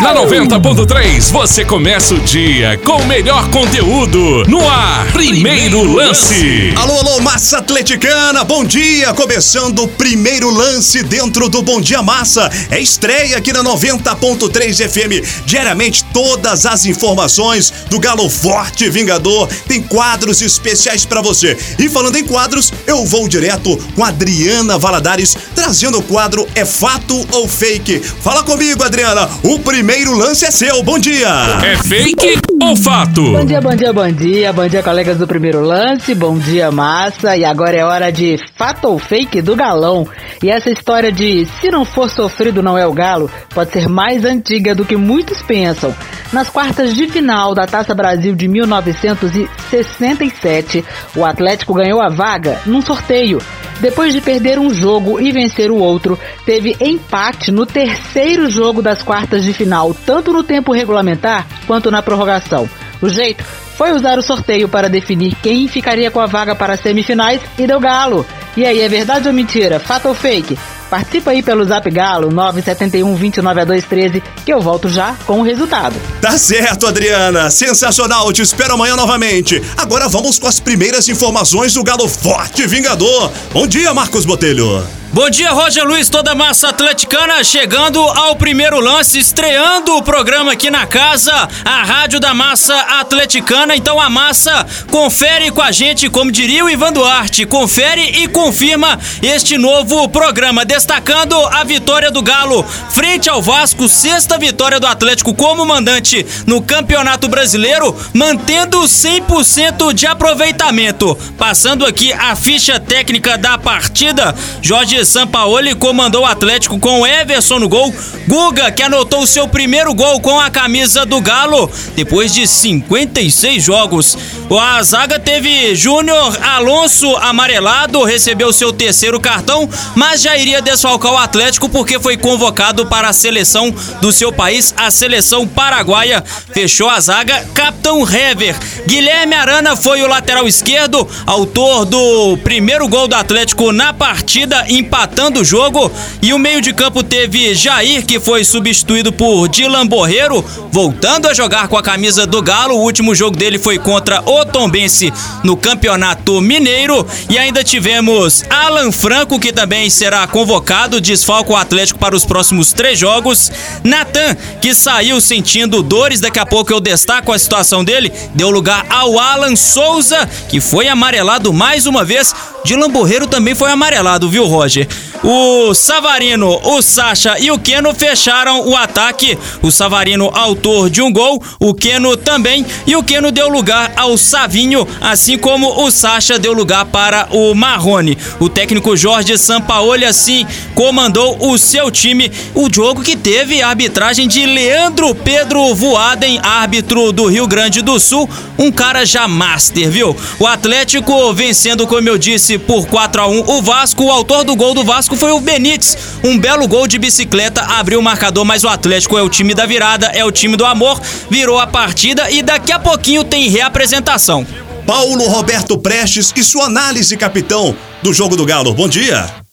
Na 90.3 você começa o dia com o melhor conteúdo no ar. Primeiro lance. Alô, alô, massa atleticana, bom dia. Começando o primeiro lance dentro do Bom Dia Massa. É estreia aqui na 90.3 FM. Diariamente todas as informações do Galo Forte Vingador. Tem quadros especiais para você. E falando em quadros, eu vou direto com Adriana Valadares trazendo o quadro É Fato ou Fake. Fala comigo, Adriana. O primeiro lance é seu. Bom dia. É fake ou fato? Bom dia, bom dia, bom dia. Bom dia, colegas do primeiro lance. Bom dia, massa. E agora é hora de fato ou fake do galão. E essa história de se não for sofrido não é o galo pode ser mais antiga do que muitos pensam. Nas quartas de final da Taça Brasil de 1967, o Atlético ganhou a vaga num sorteio. Depois de perder um jogo e vencer o outro, teve empate no terceiro jogo das quartas de final, tanto no tempo regulamentar quanto na prorrogação. O jeito foi usar o sorteio para definir quem ficaria com a vaga para as semifinais e deu galo. E aí, é verdade ou mentira? Fato ou fake? Participa aí pelo Zap Galo 971 29 que eu volto já com o resultado. Tá certo, Adriana. Sensacional. Te espero amanhã novamente. Agora vamos com as primeiras informações do Galo Forte Vingador. Bom dia, Marcos Botelho. Bom dia, Roger Luiz, toda a massa atleticana, chegando ao primeiro lance, estreando o programa aqui na casa, a Rádio da Massa Atleticana. Então a massa confere com a gente, como diria o Ivan Duarte, confere e confirma este novo programa, destacando a vitória do Galo frente ao Vasco, sexta vitória do Atlético como mandante no Campeonato Brasileiro, mantendo 100% de aproveitamento. Passando aqui a ficha técnica da partida, Jorge Sampaoli comandou o Atlético com Everson no gol. Guga, que anotou o seu primeiro gol com a camisa do Galo, depois de 56 jogos. A zaga teve Júnior Alonso amarelado, recebeu seu terceiro cartão, mas já iria desfalcar o Atlético porque foi convocado para a seleção do seu país, a seleção paraguaia. Fechou a zaga, capitão Hever. Guilherme Arana foi o lateral esquerdo, autor do primeiro gol do Atlético na partida, empatando o jogo. E o meio de campo teve Jair, que foi substituído por Dylan Borreiro, voltando a jogar com a camisa do Galo. O último jogo dele foi contra o Tombense no Campeonato Mineiro. E ainda tivemos Alan Franco, que também será convocado, desfalca o Atlético para os próximos três jogos. Natan, que saiu sentindo dores, daqui a pouco eu destaco a situação dele, deu lugar ao Alan Souza, que foi amarelado mais uma vez. Dylan Borreiro também foi amarelado, viu, Roger? O Savarino, o Sacha e o Keno fecharam o ataque. O Savarino, autor de um gol, o Keno também. E o Keno deu lugar ao Savinho, assim como o Sacha deu lugar para o Marrone. O técnico Jorge Sampaoli, assim, comandou o seu time. O jogo que teve a arbitragem de Leandro Pedro Voaden, árbitro do Rio Grande do Sul. Um cara já master, viu? O Atlético vencendo, como eu disse, por 4 a 1 o Vasco. O autor do gol do Vasco foi o Benítez. Um belo gol de bicicleta abriu o marcador, mas o Atlético é o time da virada, é o time do amor. Virou a partida e daqui a pouquinho tem reapresentação. Paulo Roberto Prestes e sua análise, capitão, do jogo do Galo. Bom dia.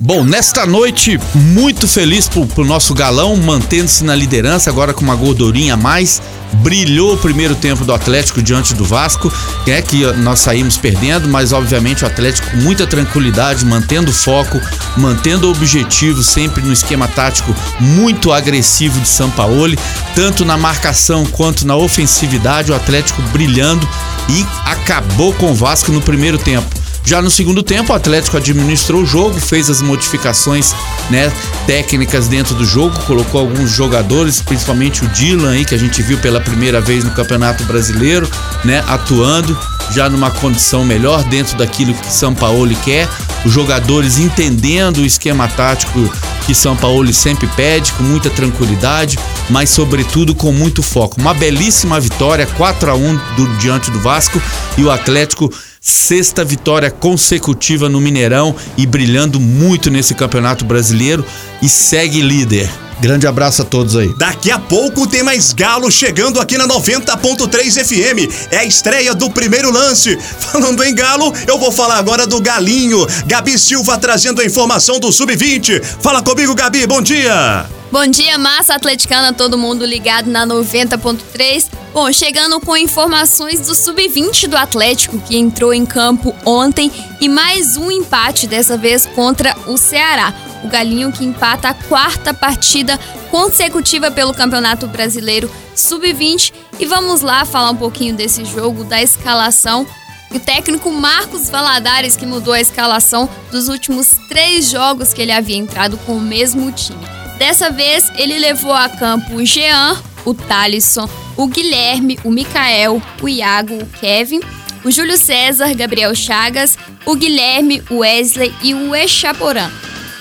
Bom, nesta noite, muito feliz pro, pro nosso galão, mantendo-se na liderança, agora com uma gordurinha a mais. Brilhou o primeiro tempo do Atlético diante do Vasco, é que nós saímos perdendo, mas obviamente o Atlético com muita tranquilidade, mantendo o foco, mantendo o objetivo sempre no esquema tático muito agressivo de Sampaoli, tanto na marcação quanto na ofensividade, o Atlético brilhando e acabou com o Vasco no primeiro tempo. Já no segundo tempo, o Atlético administrou o jogo, fez as modificações né, técnicas dentro do jogo, colocou alguns jogadores, principalmente o Dylan aí, que a gente viu pela primeira vez no Campeonato Brasileiro, né, atuando já numa condição melhor dentro daquilo que São Paulo quer, os jogadores entendendo o esquema tático que São Paulo sempre pede, com muita tranquilidade, mas sobretudo com muito foco. Uma belíssima vitória, 4 a 1 do, diante do Vasco e o Atlético sexta vitória consecutiva no Mineirão e brilhando muito nesse Campeonato Brasileiro e segue líder. Grande abraço a todos aí. Daqui a pouco tem mais Galo chegando aqui na 90.3 FM. É a estreia do primeiro lance. Falando em Galo, eu vou falar agora do Galinho. Gabi Silva trazendo a informação do Sub-20. Fala comigo, Gabi, bom dia. Bom dia, massa atleticana, todo mundo ligado na 90.3. Bom, chegando com informações do sub-20 do Atlético que entrou em campo ontem e mais um empate dessa vez contra o Ceará. O Galinho que empata a quarta partida consecutiva pelo Campeonato Brasileiro Sub-20 e vamos lá falar um pouquinho desse jogo, da escalação o técnico Marcos Valadares, que mudou a escalação dos últimos três jogos que ele havia entrado com o mesmo time. Dessa vez, ele levou a campo o Jean, o Thalisson, o Guilherme, o Mikael, o Iago, o Kevin, o Júlio César, Gabriel Chagas, o Guilherme, o Wesley e o Echaporã.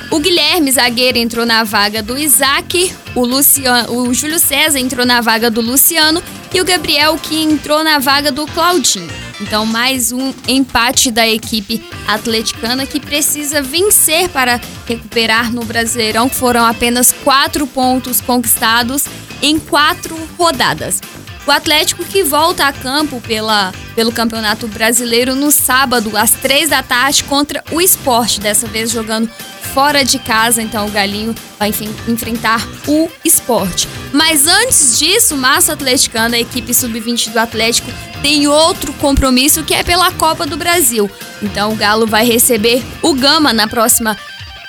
O Guilherme, zagueiro, entrou na vaga do Isaac, o, Luciano, o Júlio César entrou na vaga do Luciano e o Gabriel, que entrou na vaga do Claudinho. Então, mais um empate da equipe atleticana que precisa vencer para recuperar no Brasileirão, foram apenas quatro pontos conquistados em quatro rodadas. O Atlético que volta a campo pela, pelo Campeonato Brasileiro no sábado, às três da tarde, contra o Esporte, dessa vez jogando fora de casa, então o Galinho vai enfrentar o esporte. Mas antes disso, Massa Atleticana, a equipe sub-20 do Atlético, tem outro compromisso que é pela Copa do Brasil. Então o Galo vai receber o Gama na próxima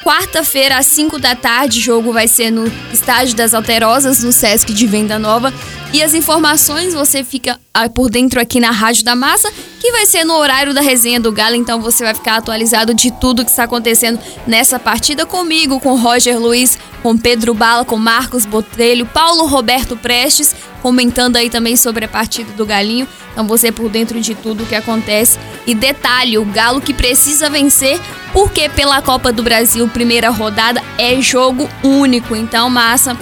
quarta-feira, às 5 da tarde. O jogo vai ser no Estádio das Alterosas, no Sesc de Venda Nova. E as informações você fica ah, por dentro aqui na Rádio da Massa, que vai ser no horário da resenha do Galo, então você vai ficar atualizado de tudo que está acontecendo nessa partida comigo, com Roger Luiz, com Pedro Bala, com Marcos Botelho, Paulo Roberto Prestes, comentando aí também sobre a partida do Galinho. Então você por dentro de tudo que acontece. E detalhe, o Galo que precisa vencer, porque pela Copa do Brasil, primeira rodada, é jogo único. Então, massa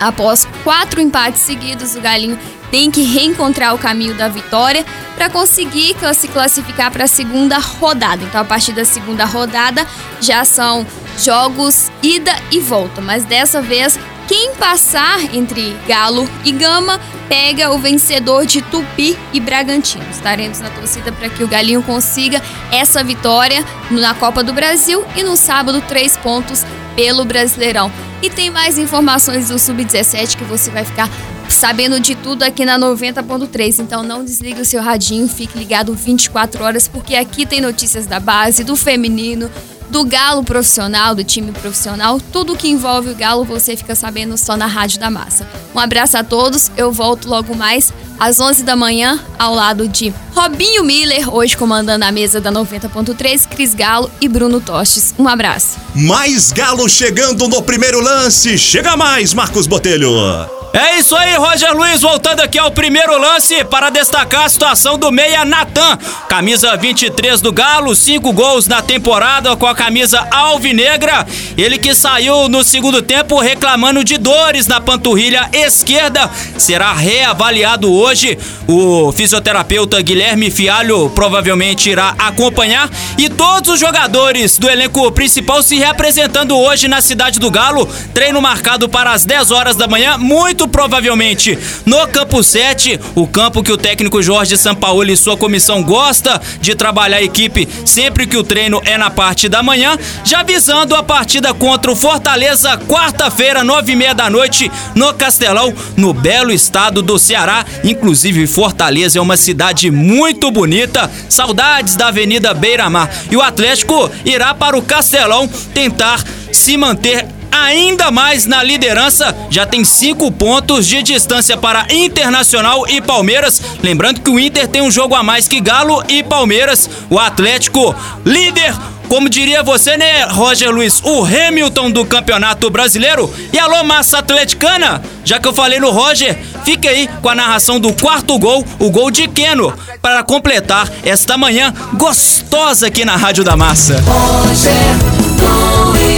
Após quatro empates seguidos, o Galinho tem que reencontrar o caminho da vitória para conseguir se classificar para a segunda rodada. Então, a partir da segunda rodada já são jogos ida e volta, mas dessa vez quem passar entre Galo e Gama pega o vencedor de Tupi e Bragantino. Estaremos na torcida para que o Galinho consiga essa vitória na Copa do Brasil e no sábado três pontos pelo Brasileirão. E tem mais informações do Sub-17 que você vai ficar sabendo de tudo aqui na 90.3. Então não desligue o seu radinho, fique ligado 24 horas, porque aqui tem notícias da base, do feminino, do galo profissional, do time profissional, tudo que envolve o galo você fica sabendo só na Rádio da Massa. Um abraço a todos, eu volto logo mais às 11 da manhã ao lado de Robinho Miller, hoje comandando a mesa da 90.3, Cris Galo e Bruno Tostes. Um abraço. Mais galo chegando no primeiro lance. Chega mais, Marcos Botelho. É isso aí, Roger Luiz, voltando aqui ao primeiro lance para destacar a situação do meia Natan. Camisa 23 do Galo, cinco gols na temporada com a camisa alvinegra. Ele que saiu no segundo tempo reclamando de dores na panturrilha esquerda, será reavaliado hoje. O fisioterapeuta Guilherme Fialho provavelmente irá acompanhar e todos os jogadores do elenco principal se representando hoje na cidade do Galo. Treino marcado para as 10 horas da manhã, muito muito provavelmente no campo 7, o campo que o técnico Jorge Sampaoli e sua comissão gosta de trabalhar a equipe sempre que o treino é na parte da manhã, já visando a partida contra o Fortaleza, quarta-feira, nove e meia da noite, no Castelão, no belo estado do Ceará. Inclusive, Fortaleza é uma cidade muito bonita, saudades da Avenida Beira Mar. E o Atlético irá para o Castelão tentar se manter ainda mais na liderança. Já tem cinco pontos de distância para Internacional e Palmeiras. Lembrando que o Inter tem um jogo a mais que Galo e Palmeiras. O Atlético, líder como diria você, né, Roger Luiz, o Hamilton do Campeonato Brasileiro. E alô, massa atleticana, já que eu falei no Roger, fique aí com a narração do quarto gol, o gol de Keno, para completar esta manhã gostosa aqui na Rádio da Massa. Roger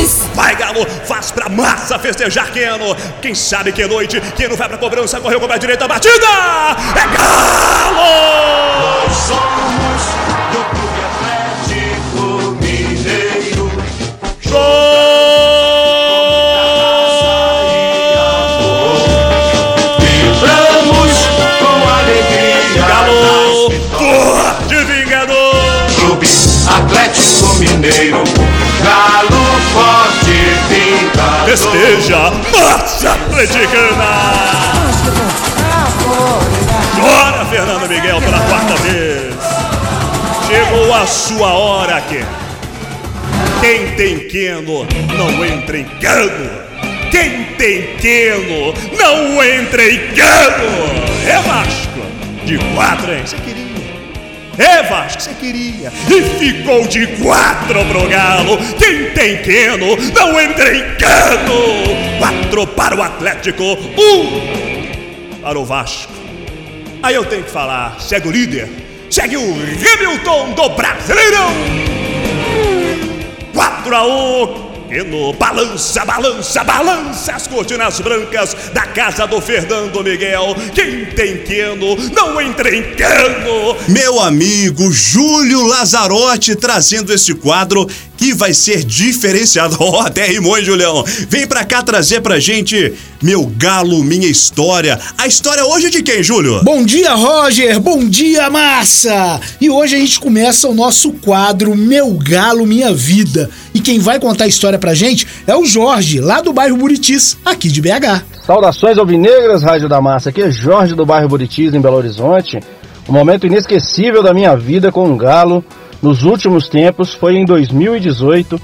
Luiz. Vai, Galo, faz pra massa festejar Keno. Quem sabe que noite, Keno vai pra cobrança, correu com a direita, batida! É Galo! Nós somos do Clube Atlético Mineiro. Vibramos com alegria. Galo, forte vingador. Clube Atlético Mineiro. Galo festeja, massa atleticana! Chora, Fernando Miguel, pela quarta vez. Chegou a sua hora, Ken. Quem tem queno não entra em cano. Quem tem queno não entra em cano. É Vasco. De quatro, hein? Você queria. É Vasco, você queria. E ficou de quatro pro Galo. Quem tem queno não entra em cano. Quatro para o Atlético. Um para o Vasco. Aí eu tenho que falar, segue o líder, segue o Hamilton do Brasileirão. 4 a 1 Queno, balança, balança, balança as cortinas brancas da casa do Fernando Miguel. Quem tem Queno não entra em Queno. Meu amigo Júlio Lazarotti trazendo esse quadro que vai ser diferenciado. Ó, oh, até rimou, hein, Julião? Vem pra cá trazer pra gente meu galo, minha história. A história hoje é de quem, Júlio? Bom dia, Roger. Bom dia, massa. E hoje a gente começa o nosso quadro Meu Galo, Minha Vida. E quem vai contar a história pra gente é o Jorge, lá do bairro Buritis, aqui de BH. Saudações alvinegras, Rádio da Massa. Aqui é Jorge do bairro Buritis, em Belo Horizonte. Um momento inesquecível da minha vida com um galo nos últimos tempos foi em 2018,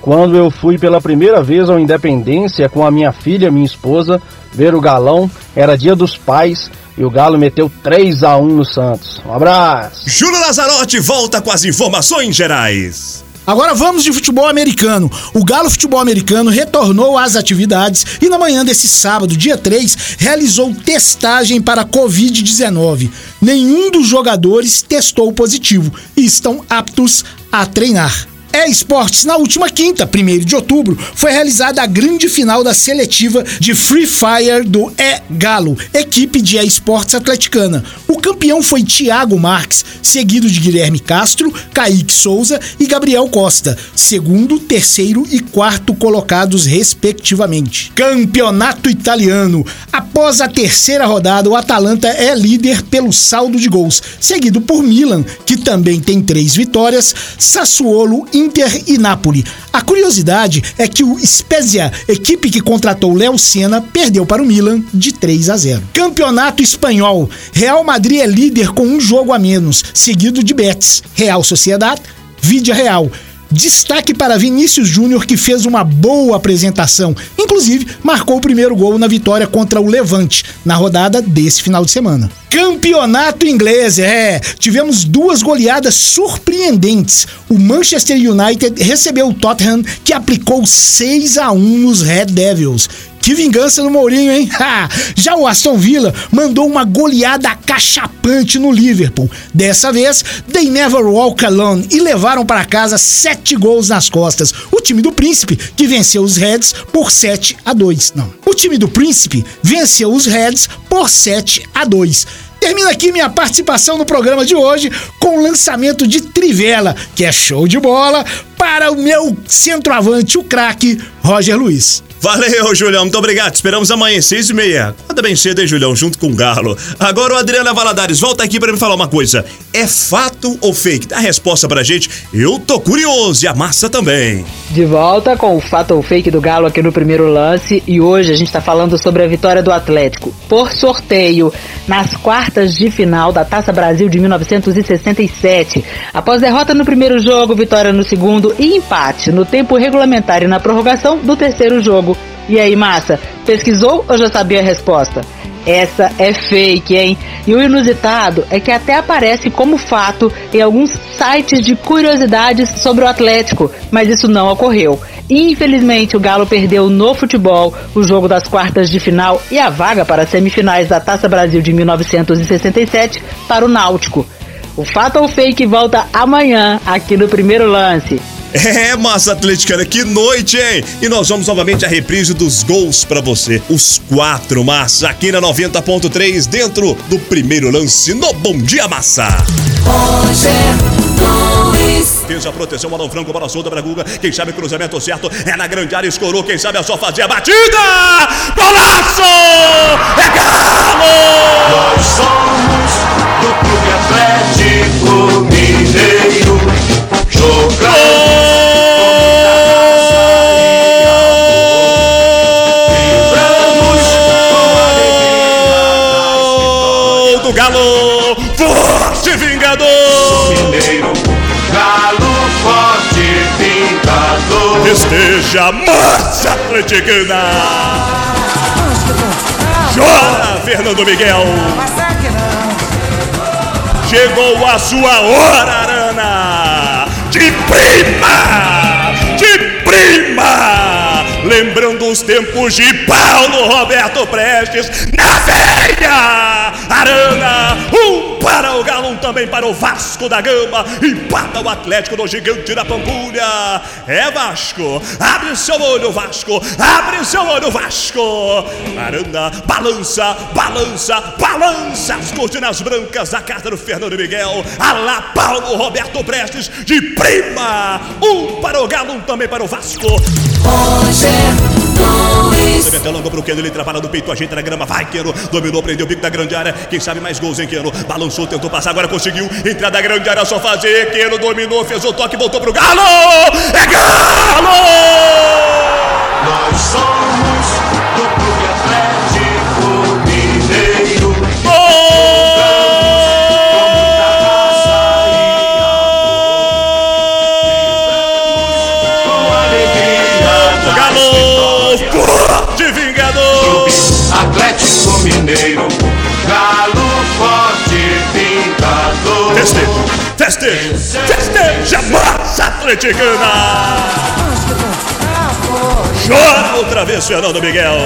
quando eu fui pela primeira vez ao Independência com a minha filha, minha esposa, ver o galão. Era dia dos pais e o Galo meteu 3 a 1 no Santos. Um abraço. Júlio Lazarotti volta com as informações gerais. Agora vamos de futebol americano. O Galo Futebol Americano retornou às atividades e na manhã desse sábado, dia 3, realizou testagem para Covid-19. Nenhum dos jogadores testou positivo e estão aptos a treinar. Esportes, na última quinta, 1 de outubro, foi realizada a grande final da seletiva de Free Fire do E Galo, equipe de esportes atleticana. O campeão foi Thiago Marques, seguido de Guilherme Castro, Kaique Souza e Gabriel Costa, segundo, terceiro e quarto colocados, respectivamente. Campeonato Italiano. Após a terceira rodada, o Atalanta é líder pelo saldo de gols, seguido por Milan, que também tem três vitórias, Sassuolo e Inter e Napoli. A curiosidade é que o Spezia, equipe que contratou Léo Senna, perdeu para o Milan de 3 a 0. Campeonato Espanhol. Real Madrid é líder com um jogo a menos, seguido de Betis. Real Sociedad, Vídea Real. Destaque para Vinícius Júnior, que fez uma boa apresentação. Inclusive, marcou o primeiro gol na vitória contra o Levante, na rodada desse final de semana. Campeonato inglês, é. Tivemos duas goleadas surpreendentes. O Manchester United recebeu o Tottenham, que aplicou 6 a 1 nos Red Devils. Que vingança no Mourinho, hein? Já o Aston Villa mandou uma goleada cachapante no Liverpool. Dessa vez, they never walk alone e levaram para casa sete gols nas costas. O time do Príncipe, que venceu os Reds por 7 a 2. Não. O time do Príncipe venceu os Reds por 7 a 2. Termina aqui minha participação no programa de hoje com o lançamento de Trivela, que é show de bola, para o meu centroavante, o craque Roger Luiz. Valeu, Julião. Muito obrigado. Esperamos amanhã, seis e meia. Acorda bem cedo, hein, Julião? Junto com o Galo. Agora o Adriana Valadares, volta aqui para me falar uma coisa. É fato ou fake? Dá a resposta pra gente. Eu tô curioso e a massa também. De volta com o fato ou fake do Galo aqui no primeiro lance. E hoje a gente tá falando sobre a vitória do Atlético por sorteio nas quartas de final da Taça Brasil de 1967. Após derrota no primeiro jogo, vitória no segundo e empate no tempo regulamentar e na prorrogação do terceiro jogo. E aí, massa, pesquisou ou já sabia a resposta? Essa é fake, hein? E o inusitado é que até aparece como fato em alguns sites de curiosidades sobre o Atlético, mas isso não ocorreu. Infelizmente, o Galo perdeu no futebol o jogo das quartas de final e a vaga para as semifinais da Taça Brasil de 1967 para o Náutico. O fato ou fake volta amanhã aqui no primeiro lance. É, massa atleticana, que noite, hein? E nós vamos novamente a reprise dos gols para você. Os quatro, massa, aqui na 90.3, dentro do primeiro lance no Bom Dia Massa. Fez a proteção, Marlon Franco, bola solta pra Guga. Quem sabe cruzamento certo é na grande área, escorou. Quem sabe é só fazer a batida. Golaço! É Galo! Nós somos do Clube Atlético Mineiro do Galo, forte vingador! Mineiro, Galo, forte vingador! Festeja a marcha atleticana! Chora, Fernando Miguel! Chegou a sua hora, prima, de prima. Lembrando os tempos de Paulo Roberto Prestes na veia. Arana, um para o Galo, um também para o Vasco da Gama. Empata o Atlético do Gigante da Pampulha. É Vasco, abre seu olho, Vasco, abre seu olho, Vasco. Arana, balança, balança, balança as cortinas brancas da carta do Fernando Miguel. Alá, Paulo Roberto Prestes, de prima. Um para o Galo, um também para o Vasco. Levantou longo pro Keno, ele trabalha no peito, ajeita na grama, vai Keno, dominou, prendeu o bico da grande área, quem sabe mais gols, hein Keno, balançou, tentou passar, agora conseguiu, entrar da grande área, só fazer, Keno dominou, fez o toque, voltou pro Galo, é Galo! Nós somos Mineiro. Galo forte, vingador. Festeja, festeja, festeja, massa atleticana! Chora outra vez, Fernando Miguel.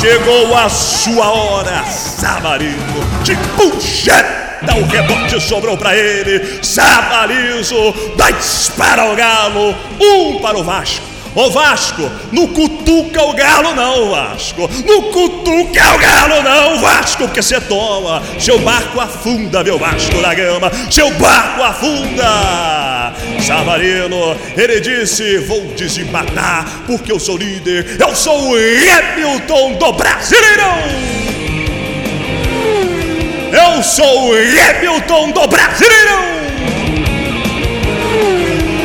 Chegou a sua hora, Samarino. De puxeta, o rebote sobrou pra ele. Sabarizo, dois para o Galo, um para o Vasco. Ô Vasco, no cutuca o galo não, Vasco. No cutuca o galo não, Vasco, porque você toma. Seu barco afunda, meu Vasco da Gama. Seu barco afunda. Savarino, ele disse: Vou desempatar, porque eu sou líder. Eu sou o Hamilton do Brasileirão. Eu sou o Hamilton do Brasileirão.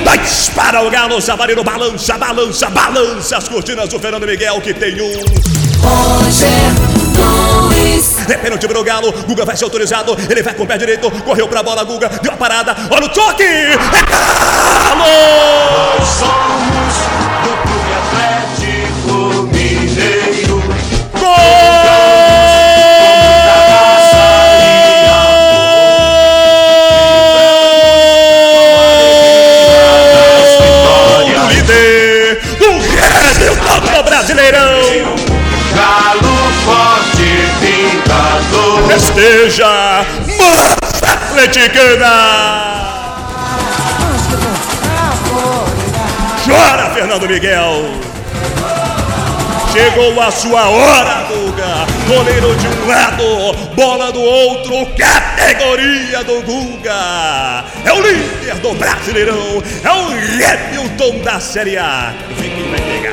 Dois para o Galo, Savarino balança, balança, balança as cortinas do Fernando Miguel que tem um. É pênalti pro Galo, Guga vai ser autorizado, ele vai com o pé direito, correu pra bola, Guga, deu a parada, olha o toque! É Galo! Nós somos do Clube Atlético Mineiro. Gol! Brasileirão! Galo forte, vingador. Festeja, massa atleticana! Chora, Fernando Miguel! Chegou a sua hora, Guga! Goleiro de um lado, bola do outro, categoria do Guga! É o líder do Brasileirão! É o Hamilton da Série A! Vem quem vai pegar!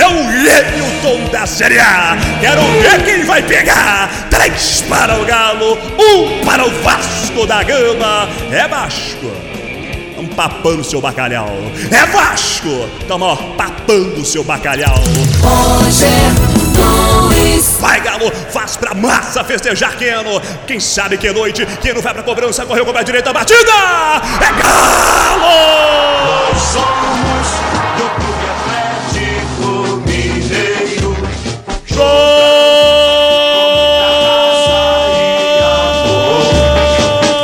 É o Hamilton da Série A! Quero ver quem vai pegar! Três para o Galo, um para o Vasco da Gama! É Vasco! Papando seu bacalhau. É Vasco! Tamo ó, papando seu bacalhau. Vai, Galo, faz pra massa festejar Keno. Quem sabe que noite, Keno vai pra cobrança, correu com a direita, batida! É Galo! Nós somos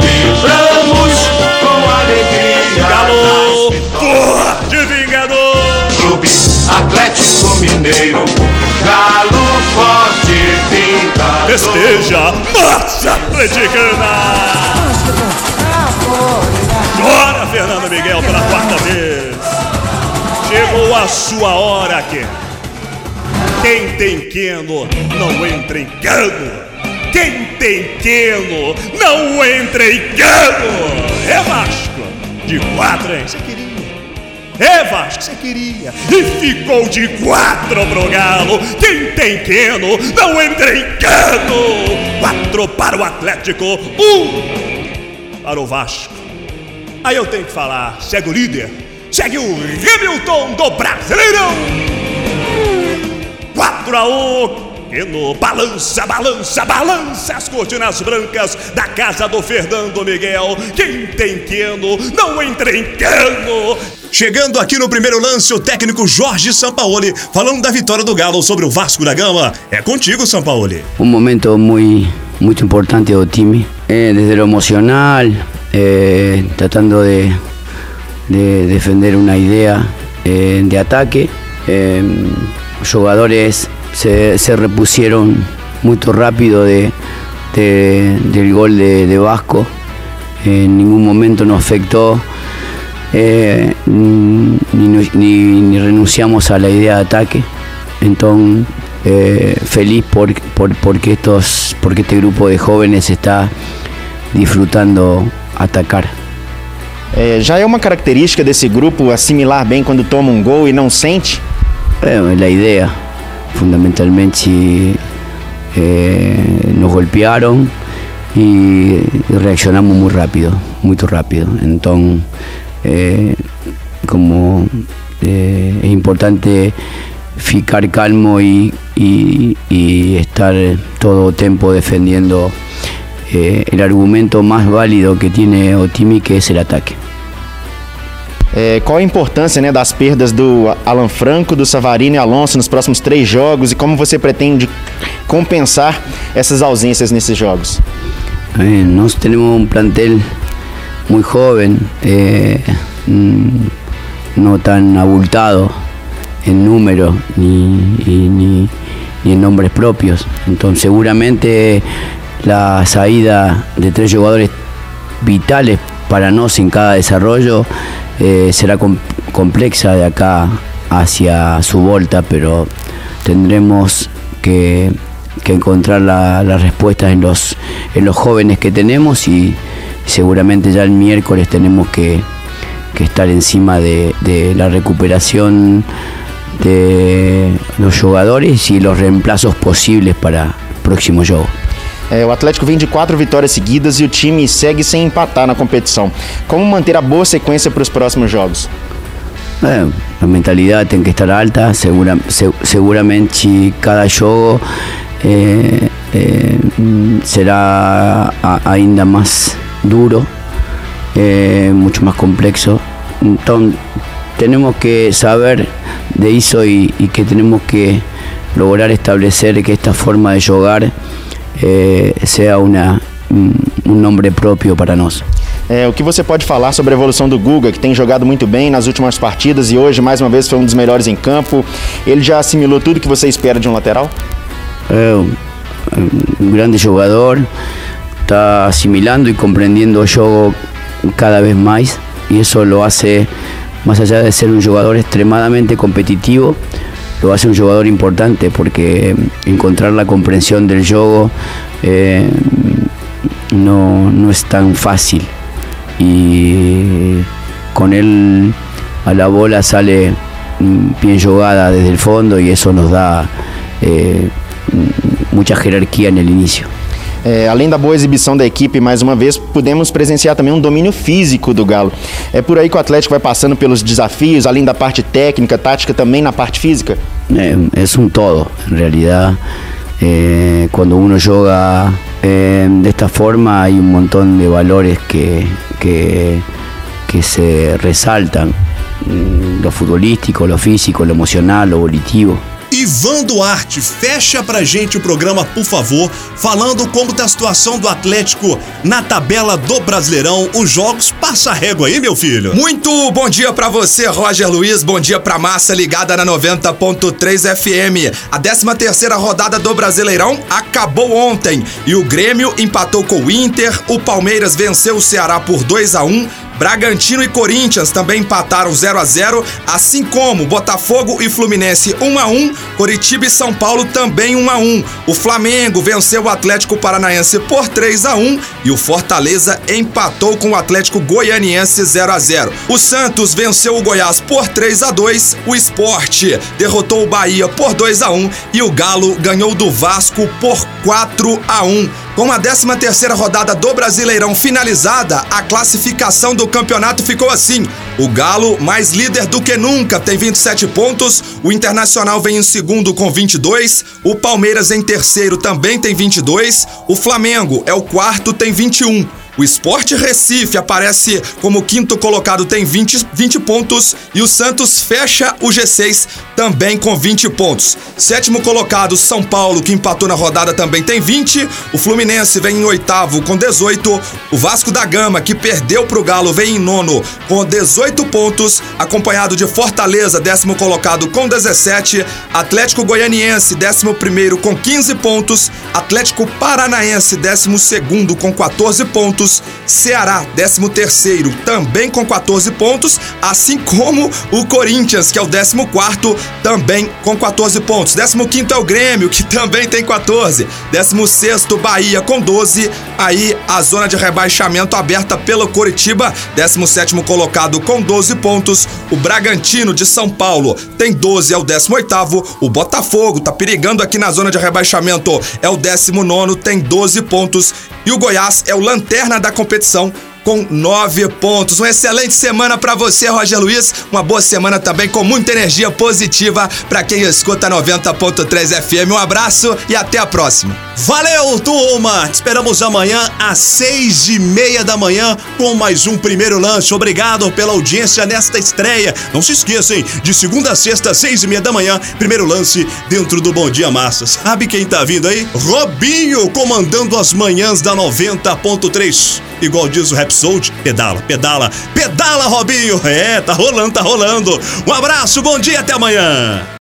Vibramos com alegria. Galo, vitórias. forte vingador! Clube Atlético Mineiro. Galo forte, vingador. Festeja, massa atleticana! Chora, Fernando Miguel, pela quarta vez. Chegou a sua hora, Ken. Quem tem Keno não entra em cano. Quem tem Keno não entra em cano. É Vasco. De quatro, hein? Você queria. É Vasco, você queria. E ficou de quatro pro Galo. Quem tem Keno não entra em cano. Quatro para o Atlético. Um para o Vasco. Aí eu tenho que falar, segue o líder, segue o Hamilton do Brasileirão. 4 a 1, Queno. Balança, balança, balança as cortinas brancas da casa do Fernando Miguel. Quem tem Queno não entra em Queno. Chegando aqui no primeiro lance, o técnico Jorge Sampaoli falando da vitória do Galo sobre o Vasco da Gama. É contigo, Sampaoli. un momento muy, muy importante del time, eh, desde lo emocional, eh, tratando de, de defender una idea eh, de ataque. Los jugadores se, se repusieron muy rápido de, de- del gol de, de Vasco. En ningún momento nos afectó eh, ni- ni- ni renunciamos a la idea de ataque. Entonces, eh, feliz por, por- porque, estos, porque este grupo de jóvenes está disfrutando atacar. É, já é uma característica desse grupo assimilar bem quando toma um gol e não sente? Eh, la idea, fundamentalmente, eh, nos golpearon y reaccionamos muy rápido, muy rápido. Entonces, eh, como eh, es importante ficar calmo y, estar todo tiempo defendiendo eh, el argumento más válido que tiene Otimi, que es el ataque. É, qual a importância né, das perdas do Alan Franco, do Savarino e Alonso nos próximos três jogos e como você pretende compensar essas ausências nesses jogos? Eh, Nos tenemos un plantel muy joven, eh, mm, no tan abultado en número ni, y- ni- ni en nombres propios. Entonces seguramente la salida de tres jugadores vitales para nos en cada desarrollo eh, será com- compleja de acá hacia su volta, pero tendremos que, encontrar la- las respuestas en los, en los jóvenes que tenemos y seguramente ya el miércoles tenemos que, que estar encima de, de la recuperación de los jugadores y los reemplazos posibles para el próximo juego. É, o Atlético vem de quatro vitórias seguidas e o time segue sem empatar na competição. Como manter a boa sequência para os próximos jogos? Eh, la mentalidad tiene que estar alta, segura- se- seguramente cada eh, eh, mm, será a- ainda más duro, eh, mucho más complejo. Entonces tenemos que saber de y, y que tenemos que lograr establecer que esta forma de jugar eh, sea una, un un nombre propio para nosotros. É, o que você pode falar sobre a evolução do Guga, que tem jogado muito bem nas últimas partidas e hoje, mais uma vez, foi um dos melhores em campo? Ele já assimilou tudo que você espera de um lateral? É um, um grande jogador, está asimilando y comprendiendo el juego cada vez más y eso lo hace, más allá de ser un jugador extremadamente competitivo, lo hace un jugador importante porque encontrar la comprensión del juego eh, no, no es tan fácil y con él a la bola sale mm, bien jugada desde el fondo y eso nos da eh, mm, mucha jerarquía en el inicio. É, além da boa exibição da equipe, mais uma vez, pudemos presenciar também um domínio físico do Galo. É por aí que o Atlético vai passando pelos desafios, além da parte técnica, tática, também na parte física? Eh, es un todo, en realidad. eh, cuando uno juega eh, de esta forma hay un montón de valores que, que, que se resaltan. Mm, Lo futbolístico, lo físico, lo emocional, lo volitivo. Ivan Duarte, fecha pra gente o programa, por favor, falando como tá a situação do Atlético na tabela do Brasileirão. Os jogos passa régua aí, meu filho. Muito bom dia pra você, Roger Luiz. Bom dia pra massa ligada na 90.3 FM. A 13 terceira rodada do Brasileirão acabou ontem e o Grêmio empatou com o Inter, o Palmeiras venceu o Ceará por 2 a 1. Bragantino e Corinthians também empataram 0 a 0, assim como Botafogo e Fluminense 1 a 1, Coritiba e São Paulo também 1 a 1. O Flamengo venceu o Atlético Paranaense por 3 a 1 e o Fortaleza empatou com o Atlético Goianiense 0 a 0. O Santos venceu o Goiás por 3 a 2, o Esporte derrotou o Bahia por 2 a 1 e o Galo ganhou do Vasco por 4 a 1. Com a 13 terceira rodada do Brasileirão finalizada, a classificação do do campeonato ficou assim. O Galo, mais líder do que nunca, tem 27 pontos. O Internacional vem em segundo com 22. O Palmeiras em terceiro também tem 22. O Flamengo é o quarto, tem 21. O Sport Recife aparece como quinto colocado, tem 20, 20 pontos. E o Santos fecha o G6 também com 20 pontos. Sétimo colocado, São Paulo, que empatou na rodada, também tem 20. O Fluminense vem em oitavo com 18. O Vasco da Gama, que perdeu pro Galo, vem em nono com 18 pontos. Acompanhado de Fortaleza, décimo colocado com 17. Atlético Goianiense, décimo primeiro com 15 pontos. Atlético Paranaense, décimo segundo com 14 pontos. Ceará, 13 terceiro, também com 14 pontos, assim como o Corinthians, que é o 14 quarto, também com 14 pontos. 15 quinto é o Grêmio, que também tem 14. 16 sexto Bahia com 12. Aí a zona de rebaixamento aberta pelo Coritiba, 17 sétimo colocado com 12 pontos. O Bragantino de São Paulo tem 12, é o 18 oitavo. O Botafogo tá perigando aqui na zona de rebaixamento, é o 19 nono, tem 12 pontos. E o Goiás é o lanterna da competição com nove pontos. Uma excelente semana para você, Roger Luiz. Uma boa semana também com muita energia positiva para quem escuta 90.3 FM. Um abraço e até a próxima. Valeu, turma! Te esperamos amanhã às seis e meia da manhã com mais um primeiro lance. Obrigado pela audiência nesta estreia. Não se esqueçam, de segunda a sexta, seis e meia da manhã, primeiro lance dentro do Bom Dia Massa. Sabe quem tá vindo aí? Robinho comandando as manhãs da 90.3. Igual diz o Rapsold, pedala, pedala, pedala, Robinho! É, tá rolando, tá rolando. Um abraço, bom dia, até amanhã!